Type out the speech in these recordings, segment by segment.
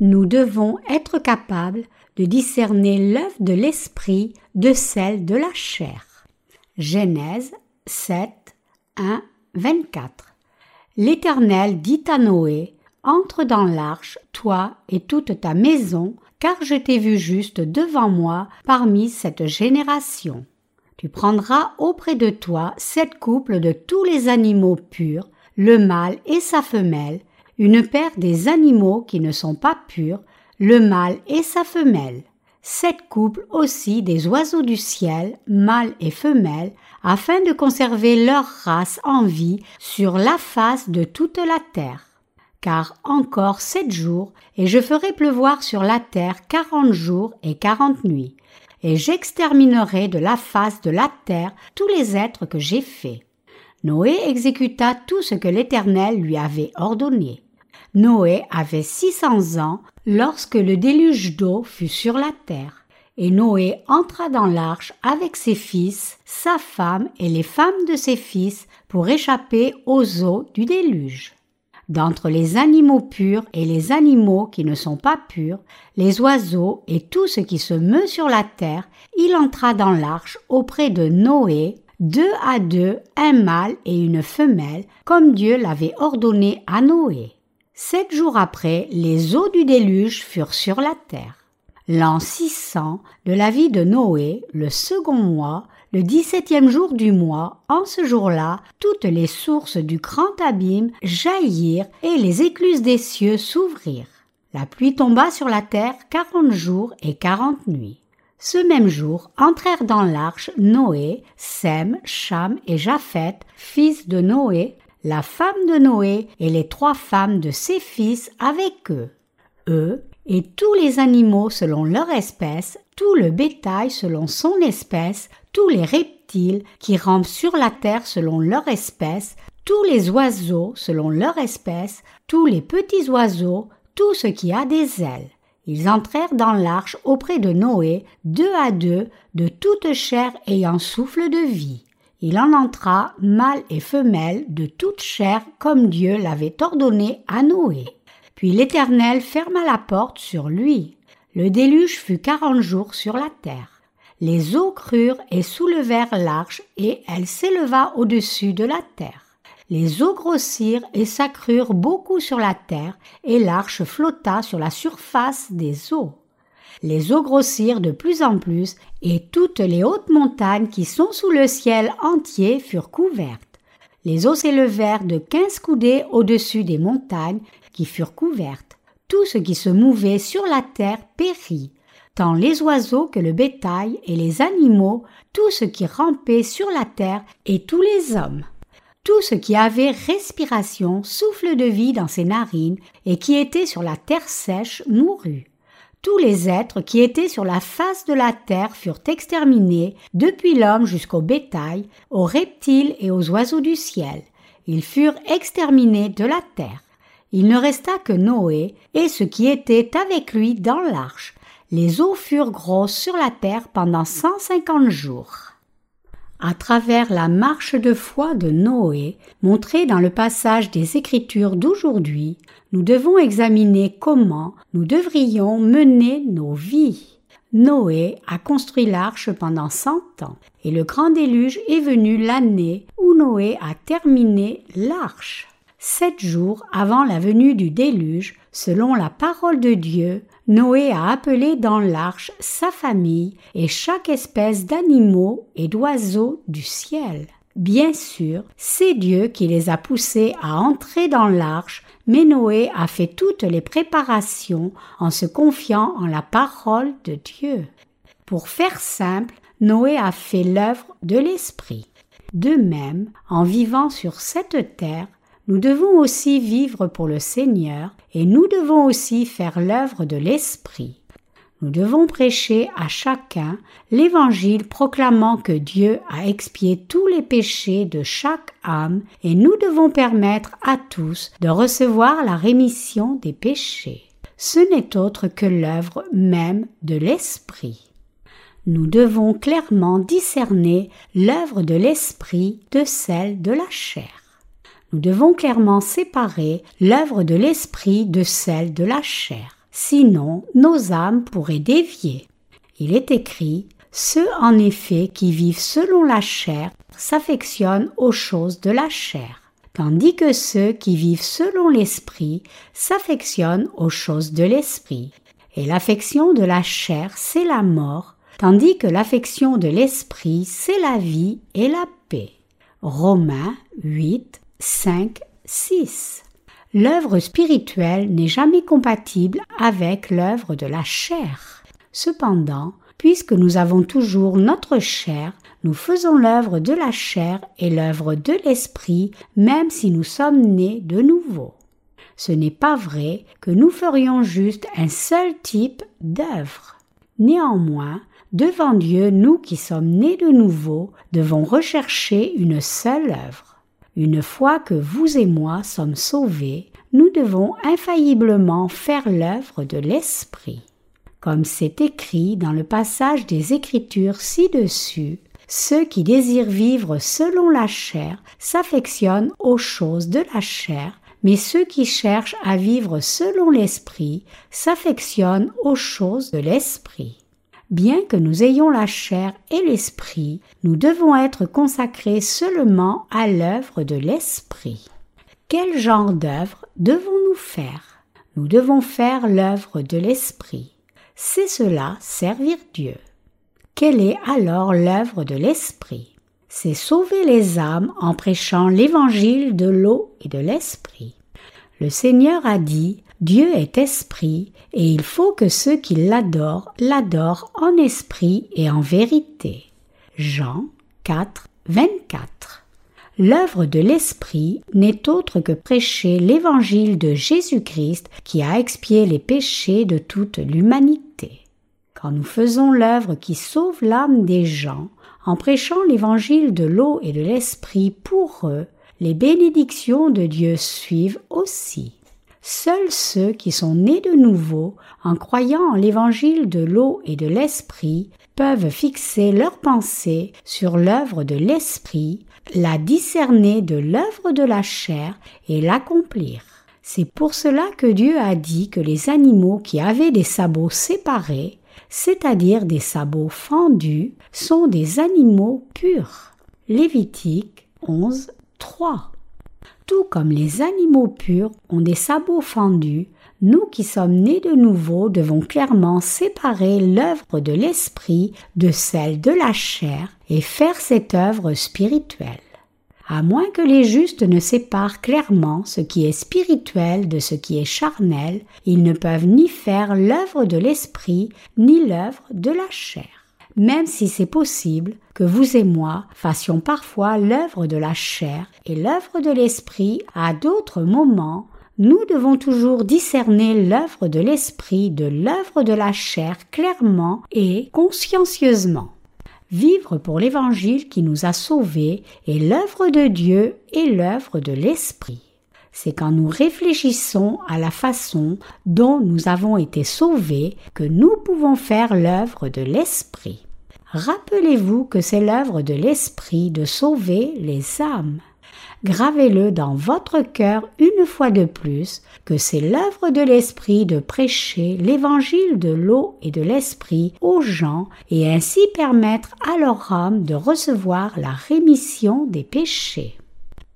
nous devons être capables de discerner l'œuvre de l'esprit de celle de la chair. Genèse 7, 1, 24. L'Éternel dit à Noé, Entre dans l'arche, toi et toute ta maison, car je t'ai vu juste devant moi parmi cette génération. Tu prendras auprès de toi sept couples de tous les animaux purs, le mâle et sa femelle, une paire des animaux qui ne sont pas purs, le mâle et sa femelle, sept couples aussi des oiseaux du ciel, mâles et femelles, afin de conserver leur race en vie sur la face de toute la terre. Car encore sept jours, et je ferai pleuvoir sur la terre quarante jours et quarante nuits, et j'exterminerai de la face de la terre tous les êtres que j'ai faits. Noé exécuta tout ce que l'Éternel lui avait ordonné. Noé avait six cents ans lorsque le déluge d'eau fut sur la terre. Et Noé entra dans l'arche avec ses fils, sa femme et les femmes de ses fils pour échapper aux eaux du déluge. D'entre les animaux purs et les animaux qui ne sont pas purs, les oiseaux et tout ce qui se meut sur la terre, il entra dans l'arche auprès de Noé, deux à deux, un mâle et une femelle, comme Dieu l'avait ordonné à Noé. Sept jours après, les eaux du déluge furent sur la terre. L'an 600 de la vie de Noé, le second mois, le dix-septième jour du mois, en ce jour-là, toutes les sources du grand abîme jaillirent et les écluses des cieux s'ouvrirent. La pluie tomba sur la terre quarante jours et quarante nuits. Ce même jour entrèrent dans l'arche Noé, Sem, Cham et Japheth, fils de Noé, la femme de Noé et les trois femmes de ses fils avec eux. Eux et tous les animaux selon leur espèce, tout le bétail selon son espèce, tous les reptiles qui rampent sur la terre selon leur espèce, tous les oiseaux selon leur espèce, tous les petits oiseaux, tout ce qui a des ailes. Ils entrèrent dans l'arche auprès de Noé, deux à deux, de toute chair ayant souffle de vie il en entra mâle et femelle de toute chair comme Dieu l'avait ordonné à Noé. Puis l'Éternel ferma la porte sur lui. Le déluge fut quarante jours sur la terre. Les eaux crurent et soulevèrent l'arche et elle s'éleva au-dessus de la terre. Les eaux grossirent et s'accrurent beaucoup sur la terre et l'arche flotta sur la surface des eaux. Les eaux grossirent de plus en plus, et toutes les hautes montagnes qui sont sous le ciel entier furent couvertes. Les eaux s'élevèrent de quinze coudées au-dessus des montagnes qui furent couvertes. Tout ce qui se mouvait sur la terre périt, tant les oiseaux que le bétail et les animaux, tout ce qui rampait sur la terre et tous les hommes. Tout ce qui avait respiration, souffle de vie dans ses narines et qui était sur la terre sèche mourut. Tous les êtres qui étaient sur la face de la terre furent exterminés, depuis l'homme jusqu'au bétail, aux reptiles et aux oiseaux du ciel. Ils furent exterminés de la terre. Il ne resta que Noé et ce qui était avec lui dans l'arche. Les eaux furent grosses sur la terre pendant cent cinquante jours à travers la marche de foi de Noé, montrée dans le passage des Écritures d'aujourd'hui, nous devons examiner comment nous devrions mener nos vies. Noé a construit l'arche pendant cent ans, et le grand déluge est venu l'année où Noé a terminé l'arche. Sept jours avant la venue du déluge, selon la parole de Dieu, Noé a appelé dans l'arche sa famille et chaque espèce d'animaux et d'oiseaux du ciel. Bien sûr, c'est Dieu qui les a poussés à entrer dans l'arche, mais Noé a fait toutes les préparations en se confiant en la parole de Dieu. Pour faire simple, Noé a fait l'œuvre de l'Esprit. De même, en vivant sur cette terre, nous devons aussi vivre pour le Seigneur et nous devons aussi faire l'œuvre de l'Esprit. Nous devons prêcher à chacun l'Évangile proclamant que Dieu a expié tous les péchés de chaque âme et nous devons permettre à tous de recevoir la rémission des péchés. Ce n'est autre que l'œuvre même de l'Esprit. Nous devons clairement discerner l'œuvre de l'Esprit de celle de la chair nous devons clairement séparer l'œuvre de l'esprit de celle de la chair. Sinon nos âmes pourraient dévier. Il est écrit Ceux en effet qui vivent selon la chair s'affectionnent aux choses de la chair, tandis que ceux qui vivent selon l'esprit s'affectionnent aux choses de l'esprit. Et l'affection de la chair, c'est la mort, tandis que l'affection de l'esprit, c'est la vie et la paix. Romains 8, 5, 6. L'œuvre spirituelle n'est jamais compatible avec l'œuvre de la chair. Cependant, puisque nous avons toujours notre chair, nous faisons l'œuvre de la chair et l'œuvre de l'esprit, même si nous sommes nés de nouveau. Ce n'est pas vrai que nous ferions juste un seul type d'œuvre. Néanmoins, devant Dieu, nous qui sommes nés de nouveau, devons rechercher une seule œuvre. Une fois que vous et moi sommes sauvés, nous devons infailliblement faire l'œuvre de l'Esprit. Comme c'est écrit dans le passage des Écritures ci-dessus, ceux qui désirent vivre selon la chair s'affectionnent aux choses de la chair, mais ceux qui cherchent à vivre selon l'Esprit s'affectionnent aux choses de l'Esprit. Bien que nous ayons la chair et l'Esprit, nous devons être consacrés seulement à l'œuvre de l'Esprit. Quel genre d'œuvre devons-nous faire? Nous devons faire l'œuvre de l'Esprit. C'est cela servir Dieu. Quelle est alors l'œuvre de l'Esprit? C'est sauver les âmes en prêchant l'évangile de l'eau et de l'Esprit. Le Seigneur a dit Dieu est esprit, et il faut que ceux qui l'adorent l'adorent en esprit et en vérité. Jean 4, 24. L'œuvre de l'Esprit n'est autre que prêcher l'évangile de Jésus-Christ qui a expié les péchés de toute l'humanité. Quand nous faisons l'œuvre qui sauve l'âme des gens, en prêchant l'évangile de l'eau et de l'esprit pour eux, les bénédictions de Dieu suivent aussi. Seuls ceux qui sont nés de nouveau, en croyant en l'évangile de l'eau et de l'esprit, peuvent fixer leurs pensées sur l'œuvre de l'esprit, la discerner de l'œuvre de la chair et l'accomplir. C'est pour cela que Dieu a dit que les animaux qui avaient des sabots séparés c'est-à-dire des sabots fendus, sont des animaux purs. Lévitique 11, 3. Tout comme les animaux purs ont des sabots fendus, nous qui sommes nés de nouveau devons clairement séparer l'œuvre de l'esprit de celle de la chair et faire cette œuvre spirituelle à moins que les justes ne séparent clairement ce qui est spirituel de ce qui est charnel, ils ne peuvent ni faire l'œuvre de l'esprit ni l'œuvre de la chair. Même si c'est possible que vous et moi fassions parfois l'œuvre de la chair et l'œuvre de l'esprit à d'autres moments, nous devons toujours discerner l'œuvre de l'esprit de l'œuvre de la chair clairement et consciencieusement. Vivre pour l'Évangile qui nous a sauvés est l'œuvre de Dieu et l'œuvre de l'Esprit. C'est quand nous réfléchissons à la façon dont nous avons été sauvés que nous pouvons faire l'œuvre de l'Esprit. Rappelez-vous que c'est l'œuvre de l'Esprit de sauver les âmes. Gravez-le dans votre cœur une fois de plus que c'est l'œuvre de l'Esprit de prêcher l'évangile de l'eau et de l'Esprit aux gens et ainsi permettre à leur âme de recevoir la rémission des péchés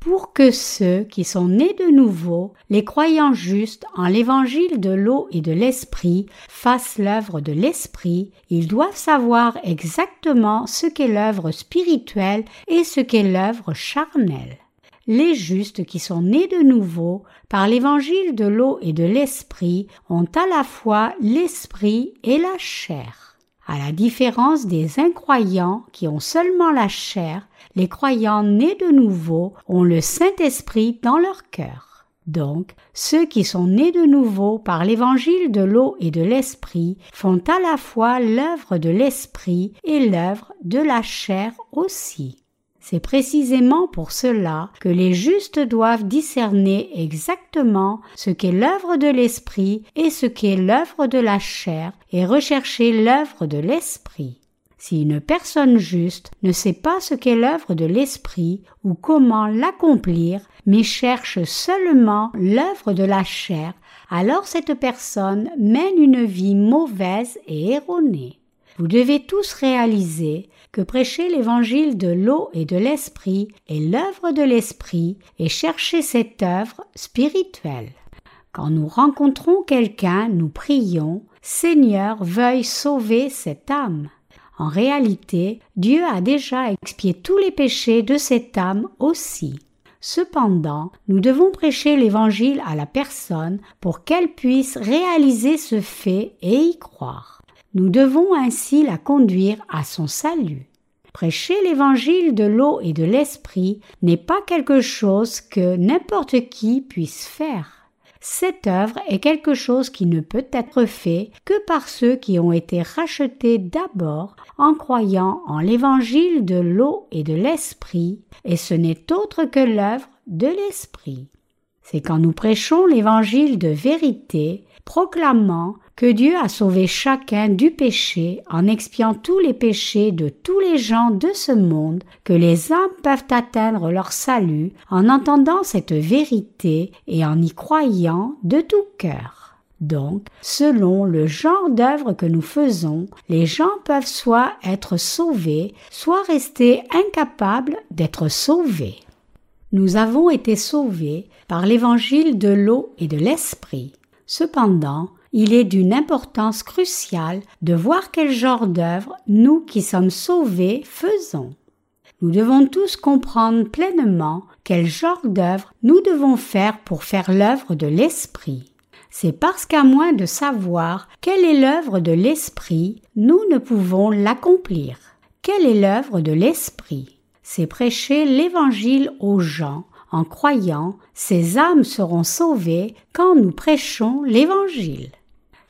pour que ceux qui sont nés de nouveau, les croyants justes en l'évangile de l'eau et de l'esprit, fassent l'œuvre de l'esprit, ils doivent savoir exactement ce qu'est l'œuvre spirituelle et ce qu'est l'œuvre charnelle les justes qui sont nés de nouveau par l'évangile de l'eau et de l'esprit ont à la fois l'esprit et la chair. À la différence des incroyants qui ont seulement la chair, les croyants nés de nouveau ont le Saint-Esprit dans leur cœur. Donc, ceux qui sont nés de nouveau par l'évangile de l'eau et de l'esprit font à la fois l'œuvre de l'esprit et l'œuvre de la chair aussi. C'est précisément pour cela que les justes doivent discerner exactement ce qu'est l'œuvre de l'esprit et ce qu'est l'œuvre de la chair et rechercher l'œuvre de l'esprit. Si une personne juste ne sait pas ce qu'est l'œuvre de l'esprit ou comment l'accomplir, mais cherche seulement l'œuvre de la chair, alors cette personne mène une vie mauvaise et erronée. Vous devez tous réaliser que prêcher l'évangile de l'eau et de l'esprit est l'œuvre de l'esprit et chercher cette œuvre spirituelle. Quand nous rencontrons quelqu'un, nous prions Seigneur, veuille sauver cette âme. En réalité, Dieu a déjà expié tous les péchés de cette âme aussi. Cependant, nous devons prêcher l'Évangile à la personne pour qu'elle puisse réaliser ce fait et y croire. Nous devons ainsi la conduire à son salut. Prêcher l'évangile de l'eau et de l'esprit n'est pas quelque chose que n'importe qui puisse faire. Cette œuvre est quelque chose qui ne peut être fait que par ceux qui ont été rachetés d'abord en croyant en l'évangile de l'eau et de l'esprit, et ce n'est autre que l'œuvre de l'esprit. C'est quand nous prêchons l'évangile de vérité, proclamant que Dieu a sauvé chacun du péché en expiant tous les péchés de tous les gens de ce monde, que les âmes peuvent atteindre leur salut en entendant cette vérité et en y croyant de tout cœur. Donc, selon le genre d'œuvre que nous faisons, les gens peuvent soit être sauvés, soit rester incapables d'être sauvés. Nous avons été sauvés par l'évangile de l'eau et de l'esprit. Cependant, il est d'une importance cruciale de voir quel genre d'œuvre nous qui sommes sauvés faisons. Nous devons tous comprendre pleinement quel genre d'œuvre nous devons faire pour faire l'œuvre de l'Esprit. C'est parce qu'à moins de savoir quelle est l'œuvre de l'Esprit, nous ne pouvons l'accomplir. Quelle est l'œuvre de l'Esprit? C'est prêcher l'Évangile aux gens en croyant, ces âmes seront sauvées quand nous prêchons l'Évangile.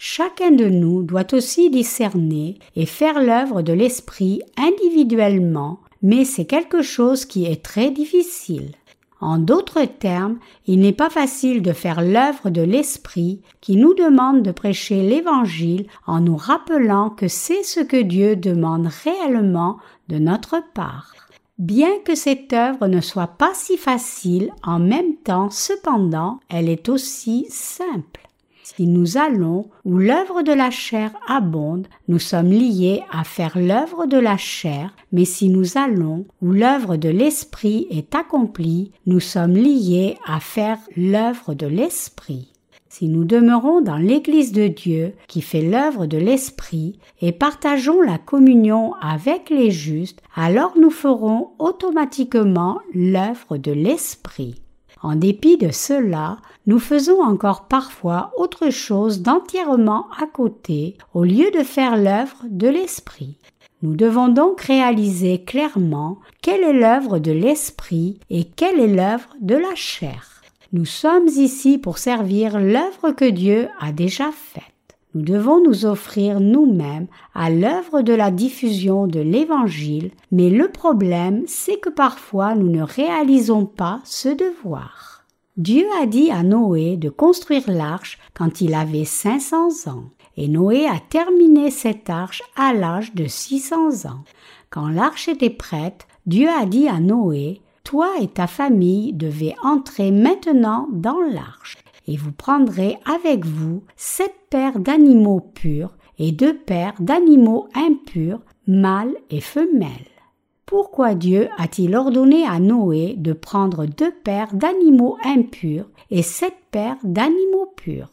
Chacun de nous doit aussi discerner et faire l'œuvre de l'Esprit individuellement, mais c'est quelque chose qui est très difficile. En d'autres termes, il n'est pas facile de faire l'œuvre de l'Esprit qui nous demande de prêcher l'Évangile en nous rappelant que c'est ce que Dieu demande réellement de notre part. Bien que cette œuvre ne soit pas si facile, en même temps, cependant, elle est aussi simple. Si nous allons où l'œuvre de la chair abonde, nous sommes liés à faire l'œuvre de la chair, mais si nous allons où l'œuvre de l'esprit est accomplie, nous sommes liés à faire l'œuvre de l'esprit. Si nous demeurons dans l'Église de Dieu qui fait l'œuvre de l'Esprit et partageons la communion avec les justes, alors nous ferons automatiquement l'œuvre de l'Esprit. En dépit de cela, nous faisons encore parfois autre chose d'entièrement à côté au lieu de faire l'œuvre de l'Esprit. Nous devons donc réaliser clairement quelle est l'œuvre de l'Esprit et quelle est l'œuvre de la chair. Nous sommes ici pour servir l'œuvre que Dieu a déjà faite. Nous devons nous offrir nous-mêmes à l'œuvre de la diffusion de l'Évangile, mais le problème, c'est que parfois nous ne réalisons pas ce devoir. Dieu a dit à Noé de construire l'arche quand il avait 500 ans, et Noé a terminé cette arche à l'âge de 600 ans. Quand l'arche était prête, Dieu a dit à Noé, Toi et ta famille devez entrer maintenant dans l'arche et vous prendrez avec vous sept paires d'animaux purs et deux paires d'animaux impurs, mâles et femelles. Pourquoi Dieu a-t-il ordonné à Noé de prendre deux paires d'animaux impurs et sept paires d'animaux purs?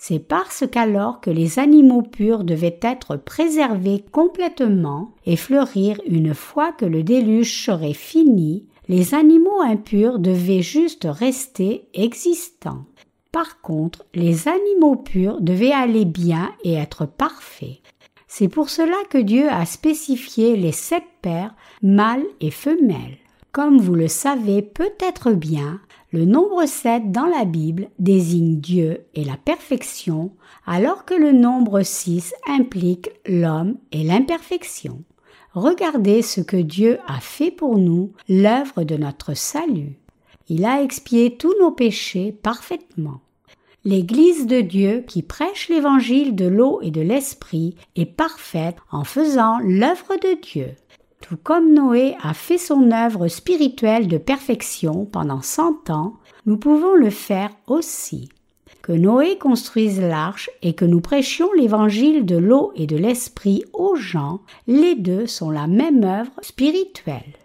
C'est parce qu'alors que les animaux purs devaient être préservés complètement et fleurir une fois que le déluge serait fini, les animaux impurs devaient juste rester existants. Par contre, les animaux purs devaient aller bien et être parfaits. C'est pour cela que Dieu a spécifié les sept pères, mâles et femelles. Comme vous le savez peut-être bien, le nombre sept dans la Bible désigne Dieu et la perfection, alors que le nombre six implique l'homme et l'imperfection. Regardez ce que Dieu a fait pour nous, l'œuvre de notre salut. Il a expié tous nos péchés parfaitement. L'Église de Dieu qui prêche l'évangile de l'eau et de l'esprit est parfaite en faisant l'œuvre de Dieu. Tout comme Noé a fait son œuvre spirituelle de perfection pendant cent ans, nous pouvons le faire aussi. que Noé construise l'arche et que nous prêchions l'évangile de l'eau et de l'esprit aux gens, les deux sont la même œuvre spirituelle.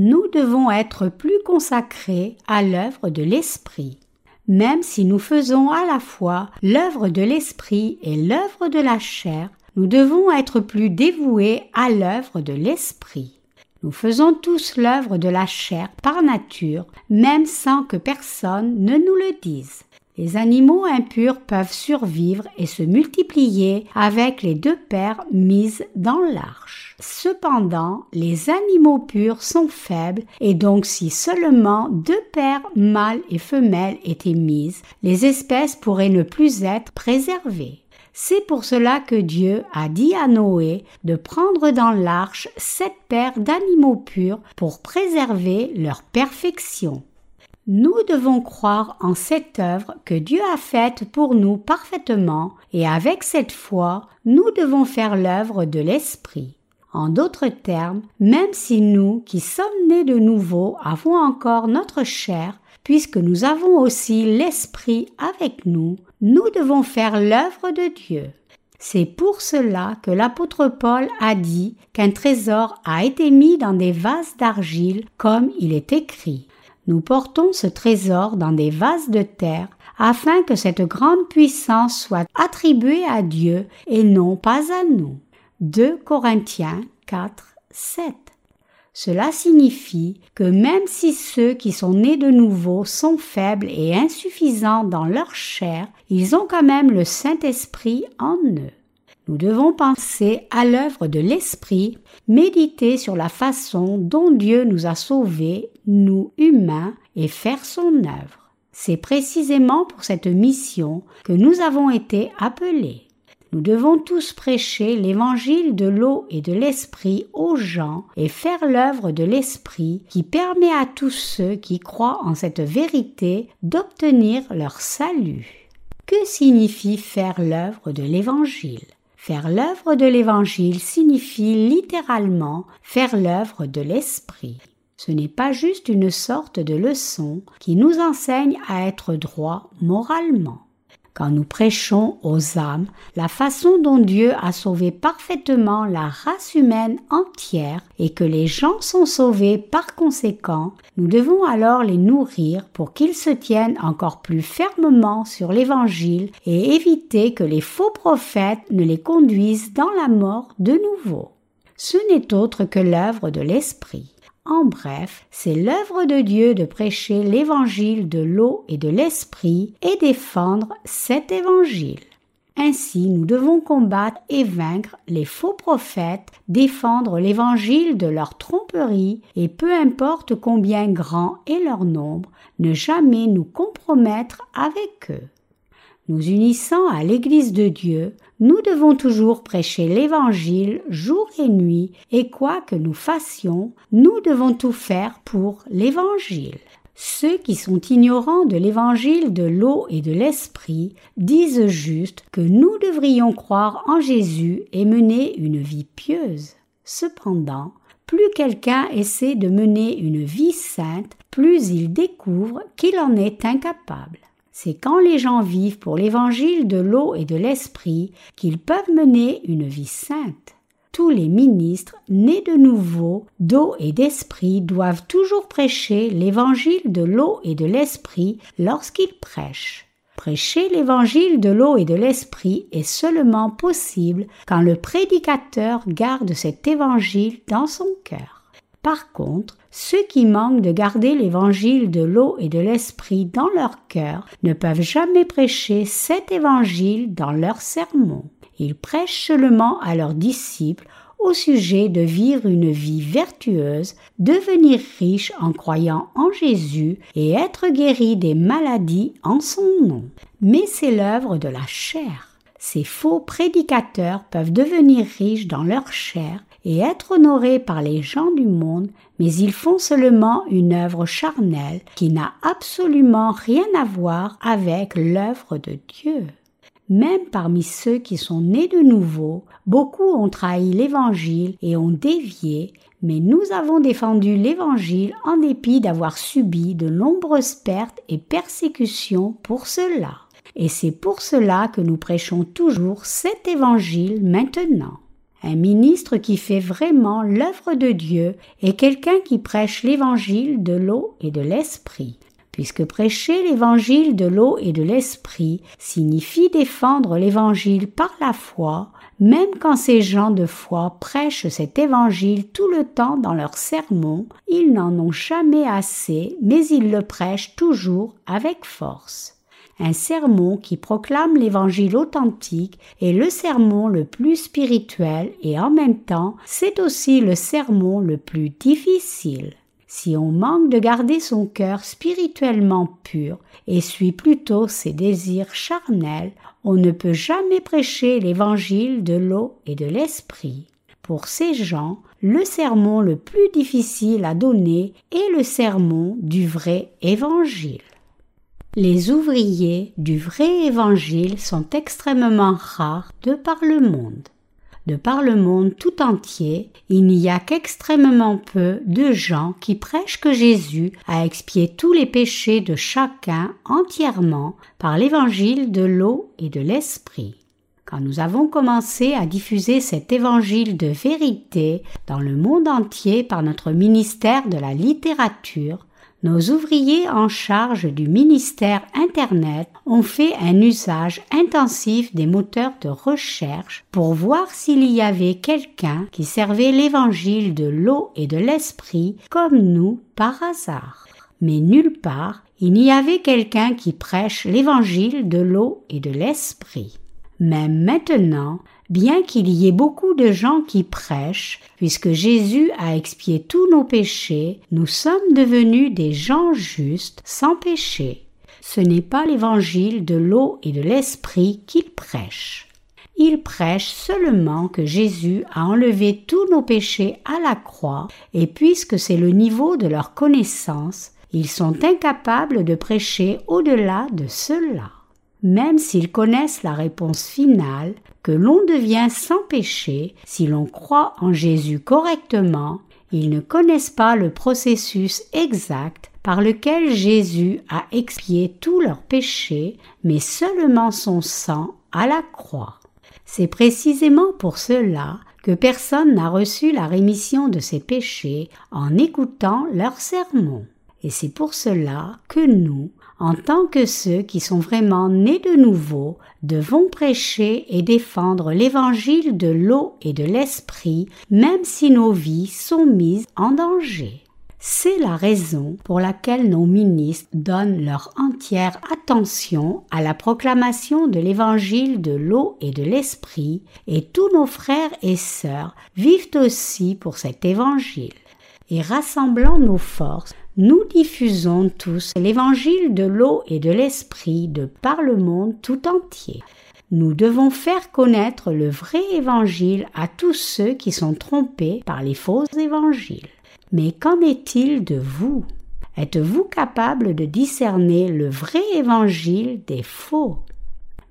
Nous devons être plus consacrés à l'œuvre de l'esprit. Même si nous faisons à la fois l'œuvre de l'esprit et l'œuvre de la chair, nous devons être plus dévoués à l'œuvre de l'esprit. Nous faisons tous l'œuvre de la chair par nature, même sans que personne ne nous le dise. Les animaux impurs peuvent survivre et se multiplier avec les deux paires mises dans l'arche. Cependant, les animaux purs sont faibles et donc si seulement deux paires mâles et femelles étaient mises, les espèces pourraient ne plus être préservées. C'est pour cela que Dieu a dit à Noé de prendre dans l'arche sept paires d'animaux purs pour préserver leur perfection. Nous devons croire en cette œuvre que Dieu a faite pour nous parfaitement et avec cette foi, nous devons faire l'œuvre de l'Esprit. En d'autres termes, même si nous, qui sommes nés de nouveau, avons encore notre chair, puisque nous avons aussi l'Esprit avec nous, nous devons faire l'œuvre de Dieu. C'est pour cela que l'apôtre Paul a dit qu'un trésor a été mis dans des vases d'argile, comme il est écrit. Nous portons ce trésor dans des vases de terre afin que cette grande puissance soit attribuée à Dieu et non pas à nous. 2 Corinthiens 4, 7. Cela signifie que même si ceux qui sont nés de nouveau sont faibles et insuffisants dans leur chair, ils ont quand même le Saint-Esprit en eux. Nous devons penser à l'œuvre de l'Esprit, méditer sur la façon dont Dieu nous a sauvés, nous humains, et faire son œuvre. C'est précisément pour cette mission que nous avons été appelés. Nous devons tous prêcher l'évangile de l'eau et de l'esprit aux gens et faire l'œuvre de l'esprit qui permet à tous ceux qui croient en cette vérité d'obtenir leur salut. Que signifie faire l'œuvre de l'évangile? Faire l'œuvre de l'évangile signifie littéralement faire l'œuvre de l'esprit. Ce n'est pas juste une sorte de leçon qui nous enseigne à être droit moralement quand nous prêchons aux âmes la façon dont Dieu a sauvé parfaitement la race humaine entière et que les gens sont sauvés par conséquent, nous devons alors les nourrir pour qu'ils se tiennent encore plus fermement sur l'Évangile et éviter que les faux prophètes ne les conduisent dans la mort de nouveau. Ce n'est autre que l'œuvre de l'Esprit. En bref, c'est l'œuvre de Dieu de prêcher l'évangile de l'eau et de l'esprit et défendre cet évangile. Ainsi, nous devons combattre et vaincre les faux prophètes, défendre l'évangile de leur tromperie, et peu importe combien grand est leur nombre, ne jamais nous compromettre avec eux. Nous unissant à l'Église de Dieu, nous devons toujours prêcher l'Évangile jour et nuit, et quoi que nous fassions, nous devons tout faire pour l'Évangile. Ceux qui sont ignorants de l'évangile de l'eau et de l'esprit disent juste que nous devrions croire en Jésus et mener une vie pieuse. Cependant, plus quelqu'un essaie de mener une vie sainte, plus il découvre qu'il en est incapable. C'est quand les gens vivent pour l'évangile de l'eau et de l'esprit qu'ils peuvent mener une vie sainte. Tous les ministres nés de nouveau d'eau et d'esprit doivent toujours prêcher l'évangile de l'eau et de l'esprit lorsqu'ils prêchent. Prêcher l'évangile de l'eau et de l'esprit est seulement possible quand le prédicateur garde cet évangile dans son cœur. Par contre, ceux qui manquent de garder l'évangile de l'eau et de l'esprit dans leur cœur ne peuvent jamais prêcher cet évangile dans leurs sermons. Ils prêchent seulement à leurs disciples au sujet de vivre une vie vertueuse, devenir riche en croyant en Jésus et être guéri des maladies en son nom. Mais c'est l'œuvre de la chair. Ces faux prédicateurs peuvent devenir riches dans leur chair et être honorés par les gens du monde, mais ils font seulement une œuvre charnelle qui n'a absolument rien à voir avec l'œuvre de Dieu. Même parmi ceux qui sont nés de nouveau, beaucoup ont trahi l'Évangile et ont dévié, mais nous avons défendu l'Évangile en dépit d'avoir subi de nombreuses pertes et persécutions pour cela. Et c'est pour cela que nous prêchons toujours cet évangile maintenant. Un ministre qui fait vraiment l'œuvre de Dieu est quelqu'un qui prêche l'évangile de l'eau et de l'esprit. Puisque prêcher l'évangile de l'eau et de l'esprit signifie défendre l'évangile par la foi, même quand ces gens de foi prêchent cet évangile tout le temps dans leurs sermons, ils n'en ont jamais assez, mais ils le prêchent toujours avec force un sermon qui proclame l'évangile authentique est le sermon le plus spirituel et en même temps c'est aussi le sermon le plus difficile. Si on manque de garder son cœur spirituellement pur et suit plutôt ses désirs charnels, on ne peut jamais prêcher l'évangile de l'eau et de l'esprit. Pour ces gens, le sermon le plus difficile à donner est le sermon du vrai évangile. Les ouvriers du vrai évangile sont extrêmement rares de par le monde. De par le monde tout entier, il n'y a qu'extrêmement peu de gens qui prêchent que Jésus a expié tous les péchés de chacun entièrement par l'évangile de l'eau et de l'esprit. Quand nous avons commencé à diffuser cet évangile de vérité dans le monde entier par notre ministère de la littérature, nos ouvriers en charge du ministère Internet ont fait un usage intensif des moteurs de recherche pour voir s'il y avait quelqu'un qui servait l'évangile de l'eau et de l'esprit comme nous par hasard. Mais nulle part il n'y avait quelqu'un qui prêche l'évangile de l'eau et de l'esprit. Même maintenant, bien qu'il y ait beaucoup de gens qui prêchent, puisque Jésus a expié tous nos péchés, nous sommes devenus des gens justes sans péché. Ce n'est pas l'évangile de l'eau et de l'esprit qu'ils prêchent. Ils prêchent seulement que Jésus a enlevé tous nos péchés à la croix, et puisque c'est le niveau de leur connaissance, ils sont incapables de prêcher au-delà de cela. Même s'ils connaissent la réponse finale, que l'on devient sans péché si l'on croit en Jésus correctement, ils ne connaissent pas le processus exact par lequel Jésus a expié tous leurs péchés, mais seulement son sang à la croix. C'est précisément pour cela que personne n'a reçu la rémission de ses péchés en écoutant leurs sermons. Et c'est pour cela que nous, en tant que ceux qui sont vraiment nés de nouveau, devons prêcher et défendre l'évangile de l'eau et de l'esprit, même si nos vies sont mises en danger. C'est la raison pour laquelle nos ministres donnent leur entière attention à la proclamation de l'évangile de l'eau et de l'esprit, et tous nos frères et sœurs vivent aussi pour cet évangile. Et rassemblant nos forces, nous diffusons tous l'évangile de l'eau et de l'esprit de par le monde tout entier. Nous devons faire connaître le vrai évangile à tous ceux qui sont trompés par les faux évangiles. Mais qu'en est-il de vous? Êtes-vous capable de discerner le vrai évangile des faux?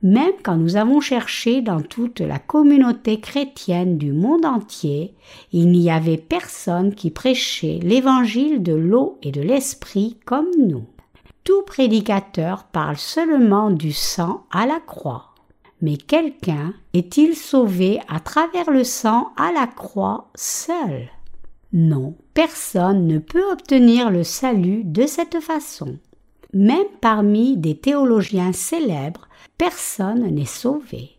Même quand nous avons cherché dans toute la communauté chrétienne du monde entier, il n'y avait personne qui prêchait l'évangile de l'eau et de l'esprit comme nous. Tout prédicateur parle seulement du sang à la croix. Mais quelqu'un est-il sauvé à travers le sang à la croix seul? Non, personne ne peut obtenir le salut de cette façon. Même parmi des théologiens célèbres, personne n'est sauvé.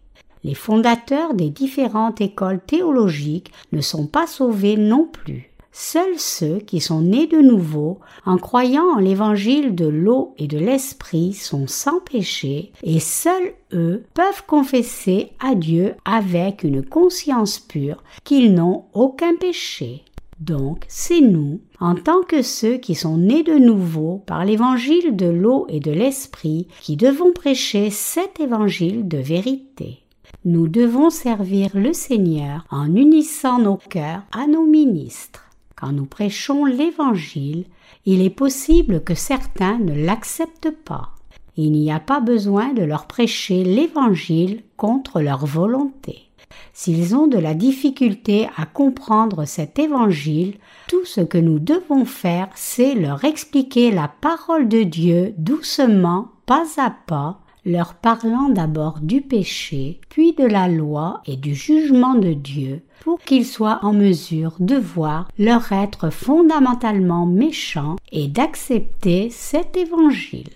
Les fondateurs des différentes écoles théologiques ne sont pas sauvés non plus. Seuls ceux qui sont nés de nouveau, en croyant en l'évangile de l'eau et de l'esprit, sont sans péché, et seuls eux peuvent confesser à Dieu avec une conscience pure qu'ils n'ont aucun péché. Donc, c'est nous, en tant que ceux qui sont nés de nouveau par l'évangile de l'eau et de l'esprit, qui devons prêcher cet évangile de vérité. Nous devons servir le Seigneur en unissant nos cœurs à nos ministres. Quand nous prêchons l'évangile, il est possible que certains ne l'acceptent pas. Il n'y a pas besoin de leur prêcher l'évangile contre leur volonté. S'ils ont de la difficulté à comprendre cet évangile, tout ce que nous devons faire, c'est leur expliquer la parole de Dieu doucement, pas à pas, leur parlant d'abord du péché, puis de la loi et du jugement de Dieu, pour qu'ils soient en mesure de voir leur être fondamentalement méchant et d'accepter cet évangile.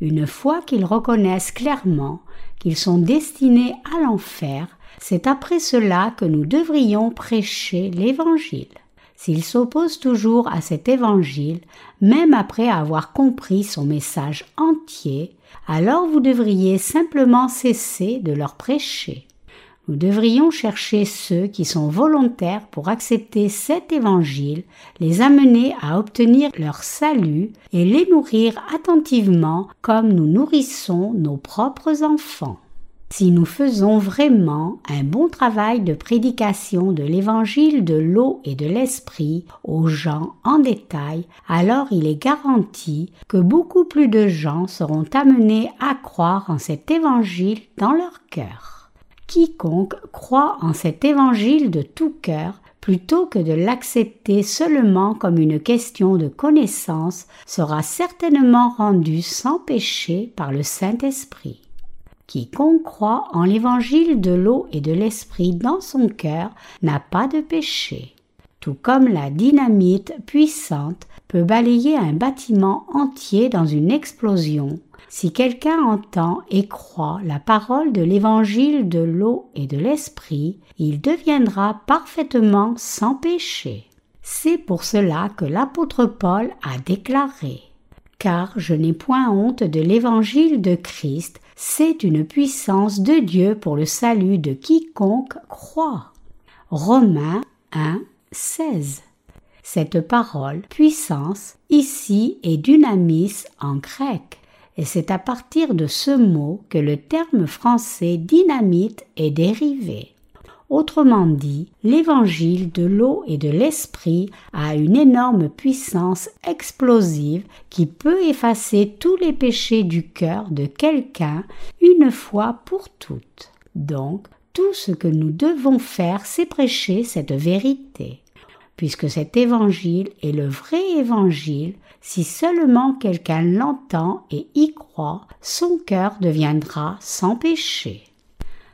Une fois qu'ils reconnaissent clairement qu'ils sont destinés à l'enfer, c'est après cela que nous devrions prêcher l'Évangile. S'ils s'opposent toujours à cet Évangile, même après avoir compris son message entier, alors vous devriez simplement cesser de leur prêcher. Nous devrions chercher ceux qui sont volontaires pour accepter cet évangile, les amener à obtenir leur salut et les nourrir attentivement comme nous nourrissons nos propres enfants. Si nous faisons vraiment un bon travail de prédication de l'évangile de l'eau et de l'esprit aux gens en détail, alors il est garanti que beaucoup plus de gens seront amenés à croire en cet évangile dans leur cœur. Quiconque croit en cet évangile de tout cœur plutôt que de l'accepter seulement comme une question de connaissance, sera certainement rendu sans péché par le Saint-Esprit. Quiconque croit en l'évangile de l'eau et de l'esprit dans son cœur n'a pas de péché. Tout comme la dynamite puissante peut balayer un bâtiment entier dans une explosion, si quelqu'un entend et croit la parole de l'évangile de l'eau et de l'esprit, il deviendra parfaitement sans péché. C'est pour cela que l'apôtre Paul a déclaré Car je n'ai point honte de l'évangile de Christ, c'est une puissance de Dieu pour le salut de quiconque croit. Romains 1, 16. Cette parole puissance ici est dynamis en grec, et c'est à partir de ce mot que le terme français dynamite est dérivé. Autrement dit, l'évangile de l'eau et de l'esprit a une énorme puissance explosive qui peut effacer tous les péchés du cœur de quelqu'un une fois pour toutes. Donc, tout ce que nous devons faire, c'est prêcher cette vérité. Puisque cet évangile est le vrai évangile, si seulement quelqu'un l'entend et y croit, son cœur deviendra sans péché.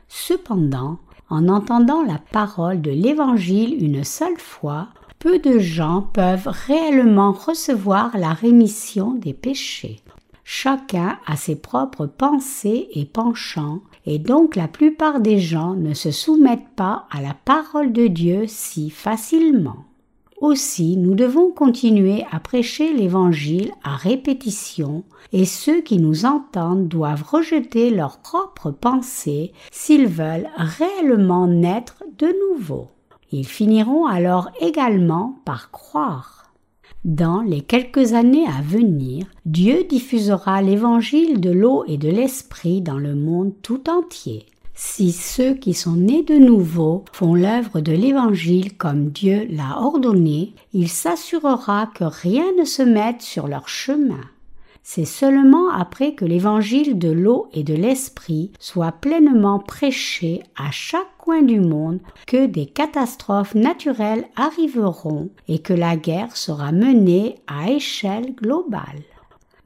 Cependant, en entendant la parole de l'Évangile une seule fois, peu de gens peuvent réellement recevoir la rémission des péchés. Chacun a ses propres pensées et penchants, et donc la plupart des gens ne se soumettent pas à la parole de Dieu si facilement. Aussi, nous devons continuer à prêcher l'Évangile à répétition, et ceux qui nous entendent doivent rejeter leurs propres pensées s'ils veulent réellement naître de nouveau. Ils finiront alors également par croire. Dans les quelques années à venir, Dieu diffusera l'évangile de l'eau et de l'esprit dans le monde tout entier. Si ceux qui sont nés de nouveau font l'œuvre de l'Évangile comme Dieu l'a ordonné, il s'assurera que rien ne se mette sur leur chemin. C'est seulement après que l'évangile de l'eau et de l'esprit soit pleinement prêché à chaque coin du monde que des catastrophes naturelles arriveront et que la guerre sera menée à échelle globale.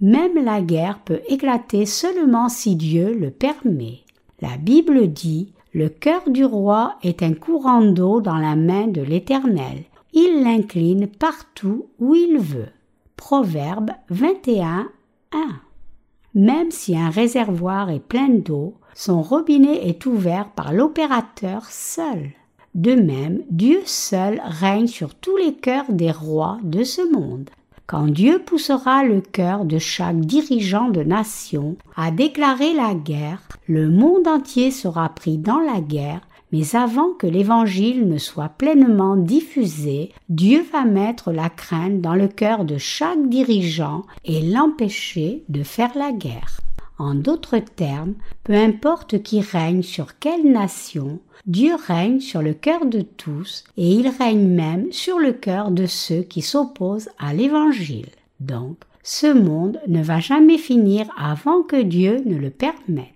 Même la guerre peut éclater seulement si Dieu le permet. La Bible dit Le cœur du roi est un courant d'eau dans la main de l'Éternel. Il l'incline partout où il veut. Proverbe 21, 1. Même si un réservoir est plein d'eau, son robinet est ouvert par l'opérateur seul. De même, Dieu seul règne sur tous les cœurs des rois de ce monde quand Dieu poussera le cœur de chaque dirigeant de nation à déclarer la guerre, le monde entier sera pris dans la guerre, mais avant que l'Évangile ne soit pleinement diffusé, Dieu va mettre la crainte dans le cœur de chaque dirigeant et l'empêcher de faire la guerre. En d'autres termes, peu importe qui règne sur quelle nation, Dieu règne sur le cœur de tous et il règne même sur le cœur de ceux qui s'opposent à l'Évangile. Donc, ce monde ne va jamais finir avant que Dieu ne le permette.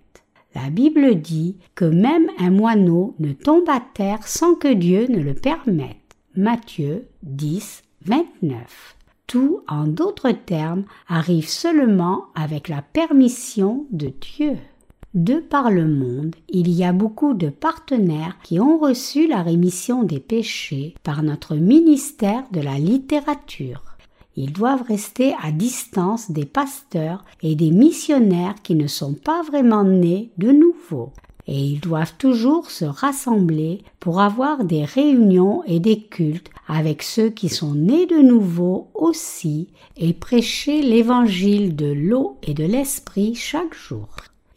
La Bible dit que même un moineau ne tombe à terre sans que Dieu ne le permette. Matthieu 10, 29. Tout, en d'autres termes, arrive seulement avec la permission de Dieu. De par le monde, il y a beaucoup de partenaires qui ont reçu la rémission des péchés par notre ministère de la littérature. Ils doivent rester à distance des pasteurs et des missionnaires qui ne sont pas vraiment nés de nouveau. Et ils doivent toujours se rassembler pour avoir des réunions et des cultes avec ceux qui sont nés de nouveau aussi et prêcher l'évangile de l'eau et de l'esprit chaque jour.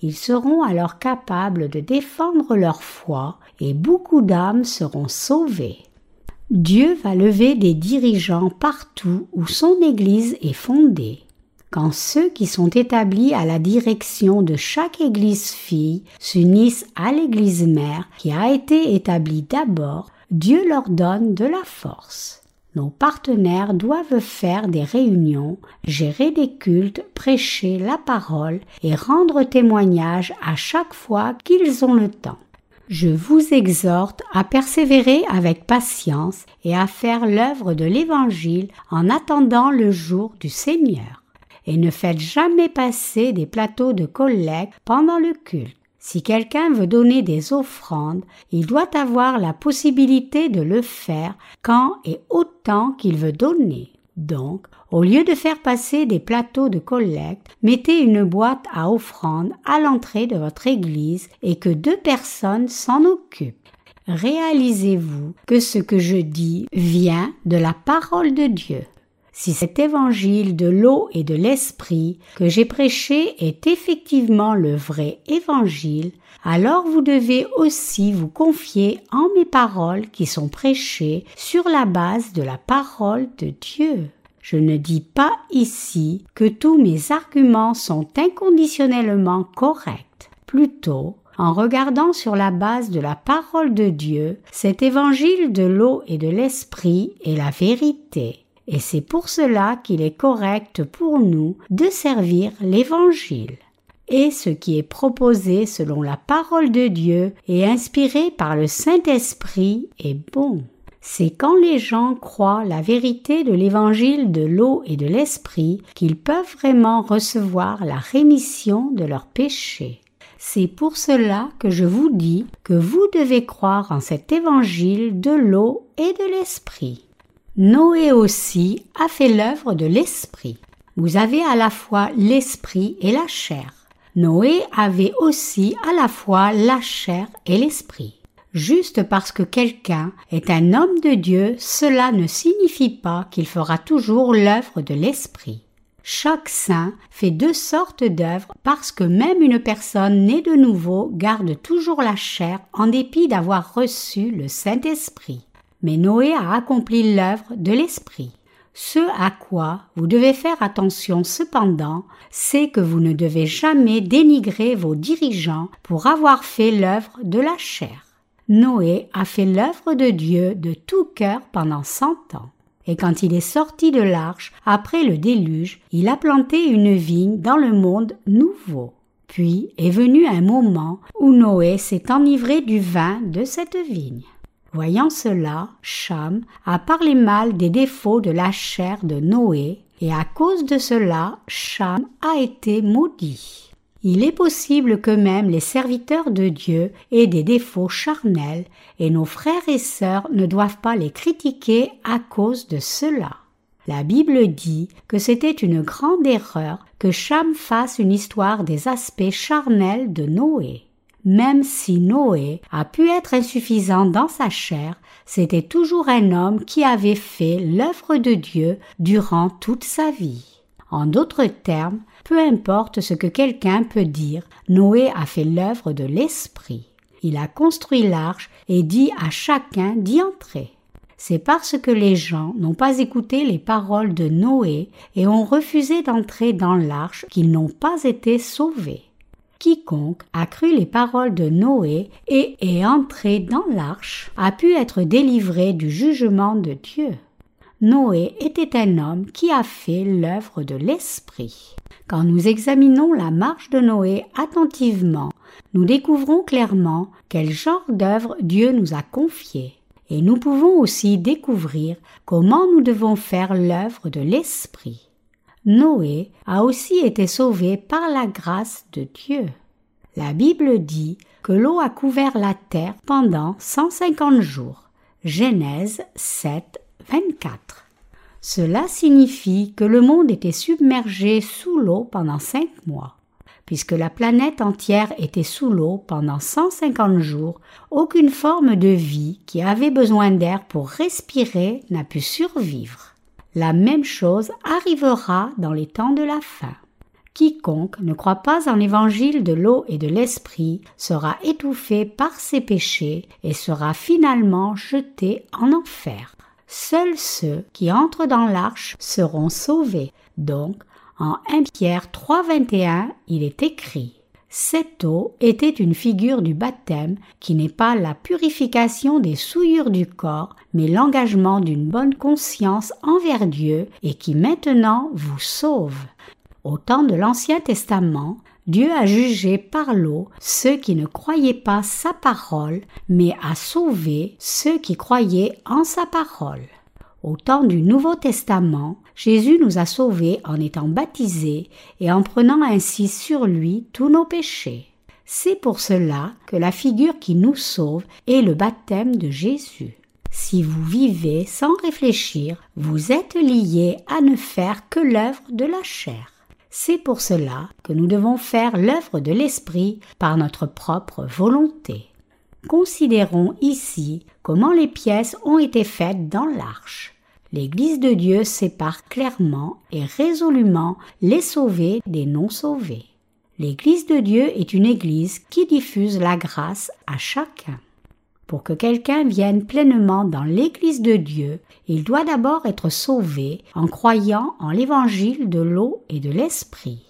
Ils seront alors capables de défendre leur foi et beaucoup d'âmes seront sauvées. Dieu va lever des dirigeants partout où son Église est fondée. Quand ceux qui sont établis à la direction de chaque Église fille s'unissent à l'Église mère qui a été établie d'abord, Dieu leur donne de la force. Nos partenaires doivent faire des réunions, gérer des cultes, prêcher la parole et rendre témoignage à chaque fois qu'ils ont le temps. Je vous exhorte à persévérer avec patience et à faire l'œuvre de l'Évangile en attendant le jour du Seigneur. Et ne faites jamais passer des plateaux de collecte pendant le culte. Si quelqu'un veut donner des offrandes, il doit avoir la possibilité de le faire quand et autant qu'il veut donner. Donc, au lieu de faire passer des plateaux de collecte, mettez une boîte à offrandes à l'entrée de votre église et que deux personnes s'en occupent. Réalisez-vous que ce que je dis vient de la parole de Dieu. Si cet évangile de l'eau et de l'esprit que j'ai prêché est effectivement le vrai évangile, alors vous devez aussi vous confier en mes paroles qui sont prêchées sur la base de la parole de Dieu. Je ne dis pas ici que tous mes arguments sont inconditionnellement corrects. Plutôt, en regardant sur la base de la parole de Dieu, cet évangile de l'eau et de l'esprit est la vérité et c'est pour cela qu'il est correct pour nous de servir l'Évangile. Et ce qui est proposé selon la parole de Dieu et inspiré par le Saint-Esprit est bon. C'est quand les gens croient la vérité de l'évangile de l'eau et de l'esprit qu'ils peuvent vraiment recevoir la rémission de leurs péchés. C'est pour cela que je vous dis que vous devez croire en cet évangile de l'eau et de l'esprit. Noé aussi a fait l'œuvre de l'esprit. Vous avez à la fois l'esprit et la chair. Noé avait aussi à la fois la chair et l'esprit. Juste parce que quelqu'un est un homme de Dieu, cela ne signifie pas qu'il fera toujours l'œuvre de l'esprit. Chaque saint fait deux sortes d'œuvres parce que même une personne née de nouveau garde toujours la chair en dépit d'avoir reçu le Saint-Esprit mais Noé a accompli l'œuvre de l'Esprit. Ce à quoi vous devez faire attention cependant, c'est que vous ne devez jamais dénigrer vos dirigeants pour avoir fait l'œuvre de la chair. Noé a fait l'œuvre de Dieu de tout cœur pendant cent ans. Et quand il est sorti de l'arche après le déluge, il a planté une vigne dans le monde nouveau. Puis est venu un moment où Noé s'est enivré du vin de cette vigne. Voyant cela, Cham a parlé mal des défauts de la chair de Noé, et à cause de cela, Cham a été maudit. Il est possible que même les serviteurs de Dieu aient des défauts charnels, et nos frères et sœurs ne doivent pas les critiquer à cause de cela. La Bible dit que c'était une grande erreur que Cham fasse une histoire des aspects charnels de Noé. Même si Noé a pu être insuffisant dans sa chair, c'était toujours un homme qui avait fait l'œuvre de Dieu durant toute sa vie. En d'autres termes, peu importe ce que quelqu'un peut dire, Noé a fait l'œuvre de l'Esprit. Il a construit l'arche et dit à chacun d'y entrer. C'est parce que les gens n'ont pas écouté les paroles de Noé et ont refusé d'entrer dans l'arche qu'ils n'ont pas été sauvés quiconque a cru les paroles de Noé et est entré dans l'arche a pu être délivré du jugement de Dieu. Noé était un homme qui a fait l'œuvre de l'Esprit. Quand nous examinons la marche de Noé attentivement, nous découvrons clairement quel genre d'œuvre Dieu nous a confié. et nous pouvons aussi découvrir comment nous devons faire l'œuvre de l'Esprit. Noé a aussi été sauvé par la grâce de Dieu. La Bible dit que l'eau a couvert la terre pendant 150 jours. Genèse 7, 24. Cela signifie que le monde était submergé sous l'eau pendant cinq mois. Puisque la planète entière était sous l'eau pendant 150 jours, aucune forme de vie qui avait besoin d'air pour respirer n'a pu survivre. La même chose arrivera dans les temps de la fin. Quiconque ne croit pas en l'évangile de l'eau et de l'esprit sera étouffé par ses péchés et sera finalement jeté en enfer. Seuls ceux qui entrent dans l'arche seront sauvés. Donc, en 1 Pierre 3.21, il est écrit Cette eau était une figure du baptême qui n'est pas la purification des souillures du corps, mais l'engagement d'une bonne conscience envers Dieu et qui maintenant vous sauve. Au temps de l'Ancien Testament, Dieu a jugé par l'eau ceux qui ne croyaient pas sa parole, mais a sauvé ceux qui croyaient en sa parole. Au temps du Nouveau Testament, Jésus nous a sauvés en étant baptisés et en prenant ainsi sur lui tous nos péchés. C'est pour cela que la figure qui nous sauve est le baptême de Jésus. Si vous vivez sans réfléchir, vous êtes liés à ne faire que l'œuvre de la chair. C'est pour cela que nous devons faire l'œuvre de l'Esprit par notre propre volonté. Considérons ici comment les pièces ont été faites dans l'arche. L'Église de Dieu sépare clairement et résolument les sauvés des non-sauvés. L'Église de Dieu est une Église qui diffuse la grâce à chacun. Pour que quelqu'un vienne pleinement dans l'Église de Dieu, il doit d'abord être sauvé en croyant en l'évangile de l'eau et de l'esprit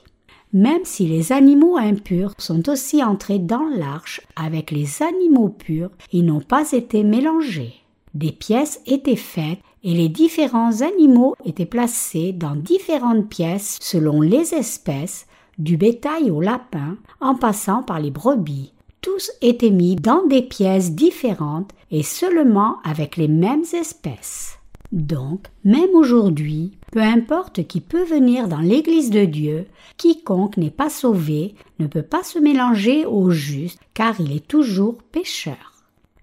même si les animaux impurs sont aussi entrés dans l'arche avec les animaux purs, ils n'ont pas été mélangés. Des pièces étaient faites et les différents animaux étaient placés dans différentes pièces selon les espèces, du bétail au lapin, en passant par les brebis. Tous étaient mis dans des pièces différentes et seulement avec les mêmes espèces. Donc, même aujourd'hui, peu importe qui peut venir dans l'Église de Dieu, quiconque n'est pas sauvé ne peut pas se mélanger aux justes, car il est toujours pécheur.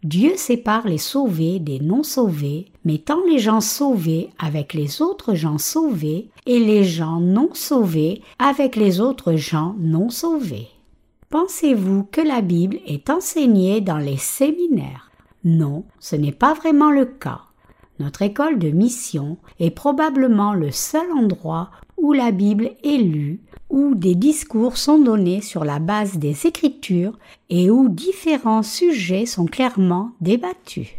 Dieu sépare les sauvés des non-sauvés, mettant les gens sauvés avec les autres gens sauvés et les gens non sauvés avec les autres gens non sauvés. Pensez-vous que la Bible est enseignée dans les séminaires? Non, ce n'est pas vraiment le cas. Notre école de mission est probablement le seul endroit où la Bible est lue, où des discours sont donnés sur la base des Écritures et où différents sujets sont clairement débattus.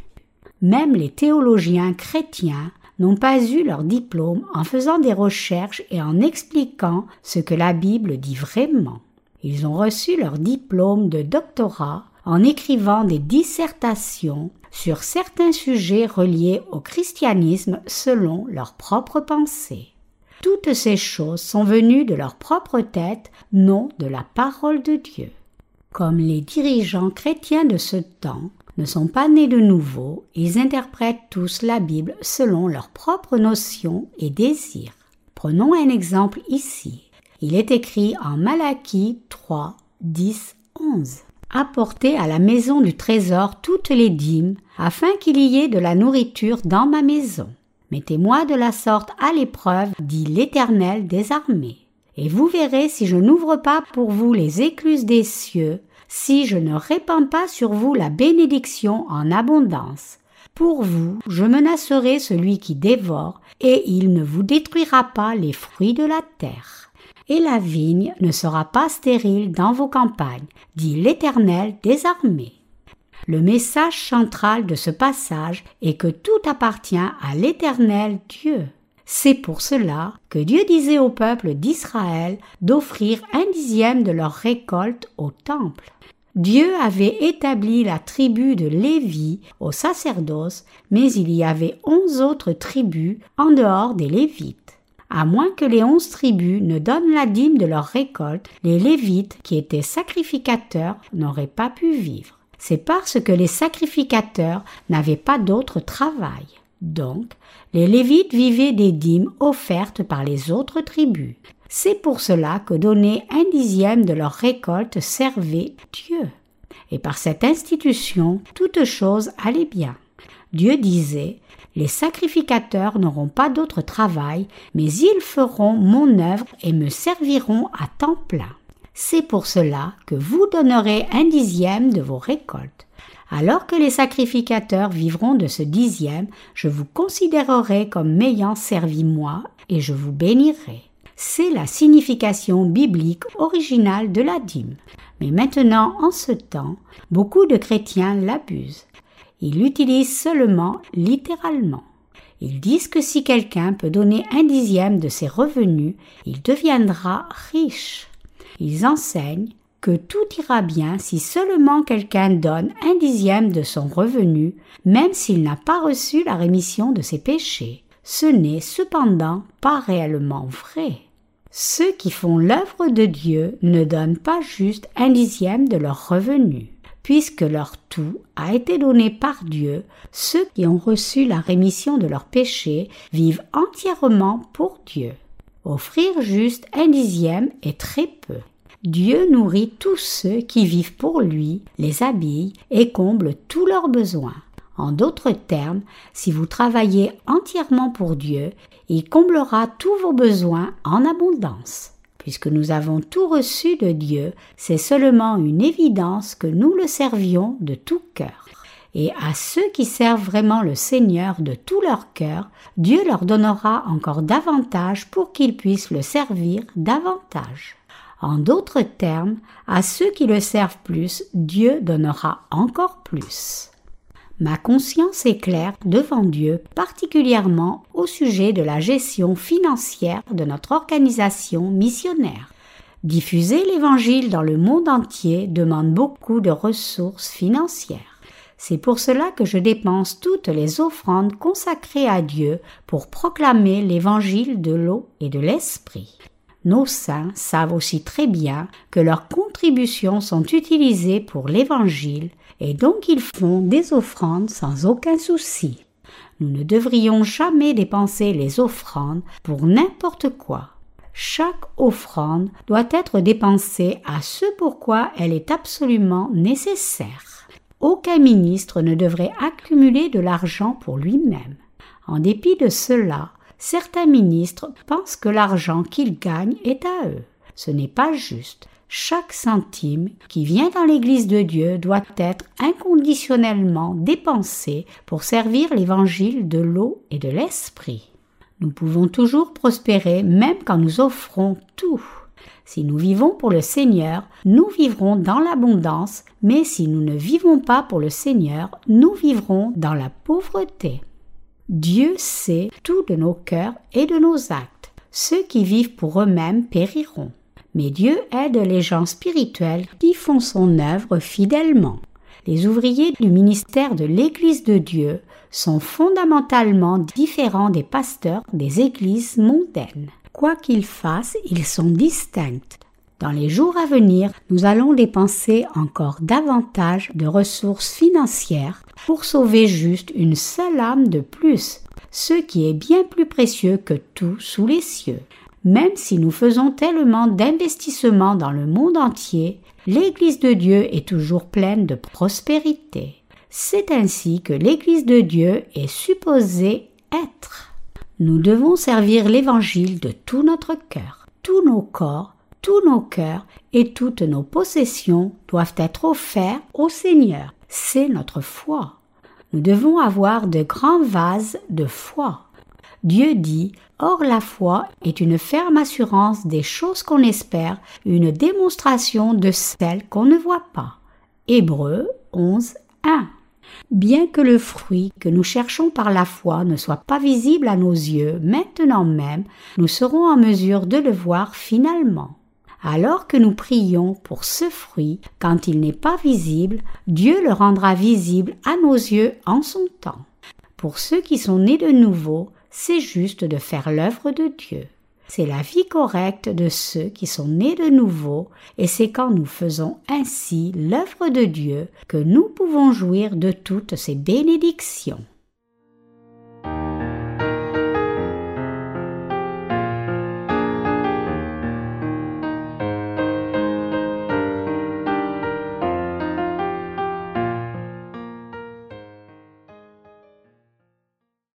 Même les théologiens chrétiens n'ont pas eu leur diplôme en faisant des recherches et en expliquant ce que la Bible dit vraiment. Ils ont reçu leur diplôme de doctorat en écrivant des dissertations sur certains sujets reliés au christianisme selon leur propre pensée. Toutes ces choses sont venues de leur propre tête, non de la parole de Dieu. Comme les dirigeants chrétiens de ce temps ne sont pas nés de nouveau, ils interprètent tous la Bible selon leurs propres notions et désirs. Prenons un exemple ici. Il est écrit en Malachie 3, 10, 11 apportez à la maison du trésor toutes les dîmes, afin qu'il y ait de la nourriture dans ma maison. Mettez-moi de la sorte à l'épreuve, dit l'Éternel des armées. Et vous verrez si je n'ouvre pas pour vous les écluses des cieux, si je ne répands pas sur vous la bénédiction en abondance. Pour vous, je menacerai celui qui dévore, et il ne vous détruira pas les fruits de la terre et la vigne ne sera pas stérile dans vos campagnes, dit l'Éternel des armées. Le message central de ce passage est que tout appartient à l'Éternel Dieu. C'est pour cela que Dieu disait au peuple d'Israël d'offrir un dixième de leur récolte au temple. Dieu avait établi la tribu de Lévi au sacerdoce, mais il y avait onze autres tribus en dehors des Lévites. À moins que les onze tribus ne donnent la dîme de leur récolte, les Lévites, qui étaient sacrificateurs, n'auraient pas pu vivre. C'est parce que les sacrificateurs n'avaient pas d'autre travail. Donc, les Lévites vivaient des dîmes offertes par les autres tribus. C'est pour cela que donner un dixième de leur récolte servait Dieu. Et par cette institution, toute chose allait bien. Dieu disait Les sacrificateurs n'auront pas d'autre travail, mais ils feront mon œuvre et me serviront à temps plein. C'est pour cela que vous donnerez un dixième de vos récoltes. Alors que les sacrificateurs vivront de ce dixième, je vous considérerai comme m'ayant servi moi, et je vous bénirai. C'est la signification biblique originale de la dîme. Mais maintenant, en ce temps, beaucoup de chrétiens l'abusent. Ils l'utilisent seulement littéralement. Ils disent que si quelqu'un peut donner un dixième de ses revenus, il deviendra riche. Ils enseignent que tout ira bien si seulement quelqu'un donne un dixième de son revenu, même s'il n'a pas reçu la rémission de ses péchés. Ce n'est cependant pas réellement vrai. Ceux qui font l'œuvre de Dieu ne donnent pas juste un dixième de leur revenu. Puisque leur tout a été donné par Dieu, ceux qui ont reçu la rémission de leurs péchés vivent entièrement pour Dieu. Offrir juste un dixième est très peu. Dieu nourrit tous ceux qui vivent pour lui, les habille et comble tous leurs besoins. En d'autres termes, si vous travaillez entièrement pour Dieu, il comblera tous vos besoins en abondance. Puisque nous avons tout reçu de Dieu, c'est seulement une évidence que nous le servions de tout cœur. Et à ceux qui servent vraiment le Seigneur de tout leur cœur, Dieu leur donnera encore davantage pour qu'ils puissent le servir davantage. En d'autres termes, à ceux qui le servent plus, Dieu donnera encore plus. Ma conscience est claire devant Dieu, particulièrement au sujet de la gestion financière de notre organisation missionnaire. Diffuser l'Évangile dans le monde entier demande beaucoup de ressources financières. C'est pour cela que je dépense toutes les offrandes consacrées à Dieu pour proclamer l'Évangile de l'eau et de l'Esprit. Nos saints savent aussi très bien que leurs contributions sont utilisées pour l'Évangile et donc ils font des offrandes sans aucun souci. Nous ne devrions jamais dépenser les offrandes pour n'importe quoi. Chaque offrande doit être dépensée à ce pourquoi elle est absolument nécessaire. Aucun ministre ne devrait accumuler de l'argent pour lui-même. En dépit de cela, certains ministres pensent que l'argent qu'ils gagnent est à eux. Ce n'est pas juste. Chaque centime qui vient dans l'Église de Dieu doit être inconditionnellement dépensé pour servir l'évangile de l'eau et de l'esprit. Nous pouvons toujours prospérer même quand nous offrons tout. Si nous vivons pour le Seigneur, nous vivrons dans l'abondance, mais si nous ne vivons pas pour le Seigneur, nous vivrons dans la pauvreté. Dieu sait tout de nos cœurs et de nos actes. Ceux qui vivent pour eux-mêmes périront. Mais Dieu aide les gens spirituels qui font son œuvre fidèlement. Les ouvriers du ministère de l'Église de Dieu sont fondamentalement différents des pasteurs des églises mondaines. Quoi qu'ils fassent, ils sont distincts. Dans les jours à venir, nous allons dépenser encore davantage de ressources financières pour sauver juste une seule âme de plus, ce qui est bien plus précieux que tout sous les cieux. Même si nous faisons tellement d'investissements dans le monde entier, l'Église de Dieu est toujours pleine de prospérité. C'est ainsi que l'Église de Dieu est supposée être. Nous devons servir l'Évangile de tout notre cœur, tous nos corps, tous nos cœurs et toutes nos possessions doivent être offerts au Seigneur. C'est notre foi. Nous devons avoir de grands vases de foi. Dieu dit Or la foi est une ferme assurance des choses qu'on espère, une démonstration de celles qu'on ne voit pas. Hébreux 11, 1. Bien que le fruit que nous cherchons par la foi ne soit pas visible à nos yeux maintenant même, nous serons en mesure de le voir finalement. Alors que nous prions pour ce fruit, quand il n'est pas visible, Dieu le rendra visible à nos yeux en son temps. Pour ceux qui sont nés de nouveau, c'est juste de faire l'œuvre de Dieu. c'est la vie correcte de ceux qui sont nés de nouveau, et c'est quand nous faisons ainsi l'œuvre de Dieu que nous pouvons jouir de toutes ces bénédictions.